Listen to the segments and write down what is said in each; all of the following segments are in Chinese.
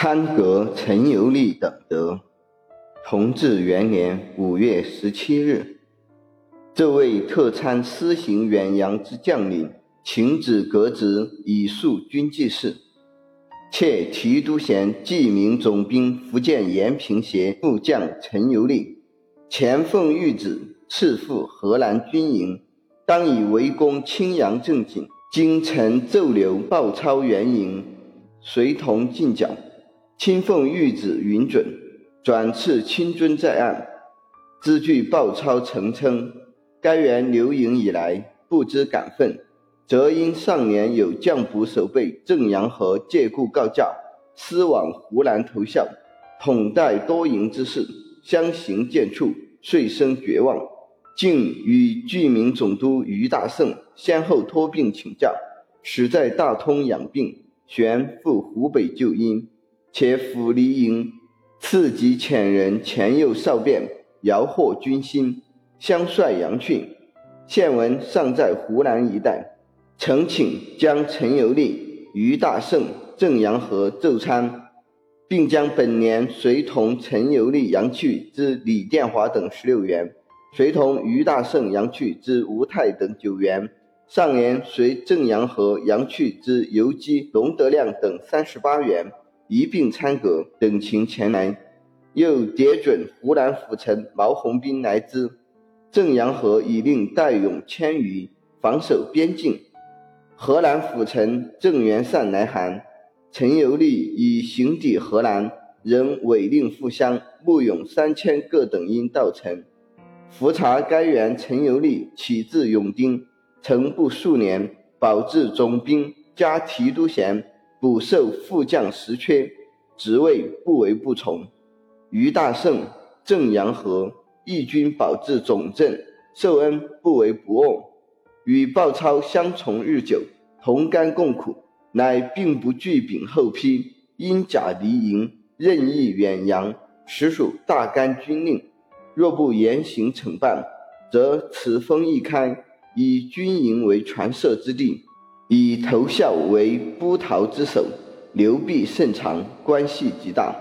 参阁陈游历等德。同治元年五月十七日，这位特参司行远洋之将领，请旨革职以肃军纪事。且提督衔记名总兵福建延平协副将陈游历，前奉谕旨赐赴河南军营，当以围攻青阳正经。今臣奏留鲍超援营，随同进剿。亲奉谕旨允准，转赐亲尊在案。知据鲍超曾称，该员留营以来不知感奋，则因上年有将捕守备郑阳河借故告假，私往湖南投效，统带多营之事，相形见绌，遂生绝望。竟与巨民总督于大胜先后托病请假，使在大通养病，旋赴湖北救因。且府离营次级遣人前诱少变，摇惑军心，相率杨去。现闻尚在湖南一带，诚请将陈游历、于大胜、郑阳和奏参，并将本年随同陈游历、杨去之李殿华等十六员。随同于大胜、杨去之吴泰等九员，上年随郑阳和杨去之游击龙德亮等三十八员一并参阁，等情前来。又牒准湖南府城毛鸿斌来之。郑阳河已令戴勇千余防守边境。河南府城郑元善来函，陈游历已行抵河南，仍委令复乡募勇三千各等应到城。伏查该员陈游历起自永丁，曾部数年，保至总兵，加提督衔，补授副将实缺，职位不为不从。于大胜、郑阳和义军保至总镇，受恩不为不忘，与鲍超相从日久，同甘共苦，乃并不惧禀后批，因假离营，任意远扬，实属大干军令。若不严刑惩办，则此风一开，以军营为传射之地，以投效为布逃之首，流弊甚长，关系极大。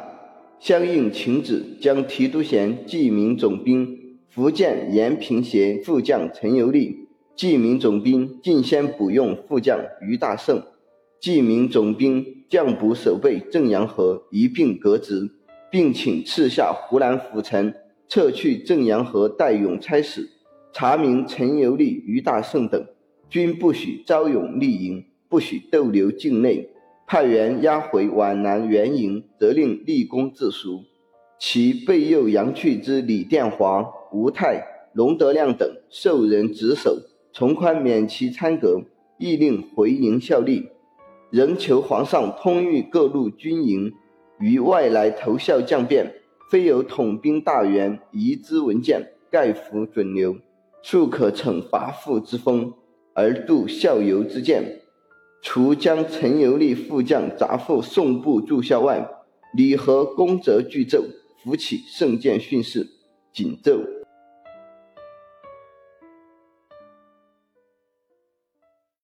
相应请旨，将提督衔冀明总兵福建延平协副将陈游历，冀明总兵进先补用副将于大胜，冀明总兵将补守备郑阳和一并革职，并请赐下湖南府丞。撤去郑阳和代勇差使，查明陈游历、于大胜等，均不许招勇立营，不许逗留境内。派员押回皖南原营，责令立功自赎。其备诱杨去之李殿华、吴泰、龙德亮等，受人职守，从宽免其参革，亦令回营效力。仍求皇上通谕各路军营，于外来投效将变。非有统兵大员移之文件，盖服准留，庶可惩罚父之风，而度校游之见。除将陈游历副将杂赋送部住校外，李和功则具奏，扶起圣剑训示，谨奏。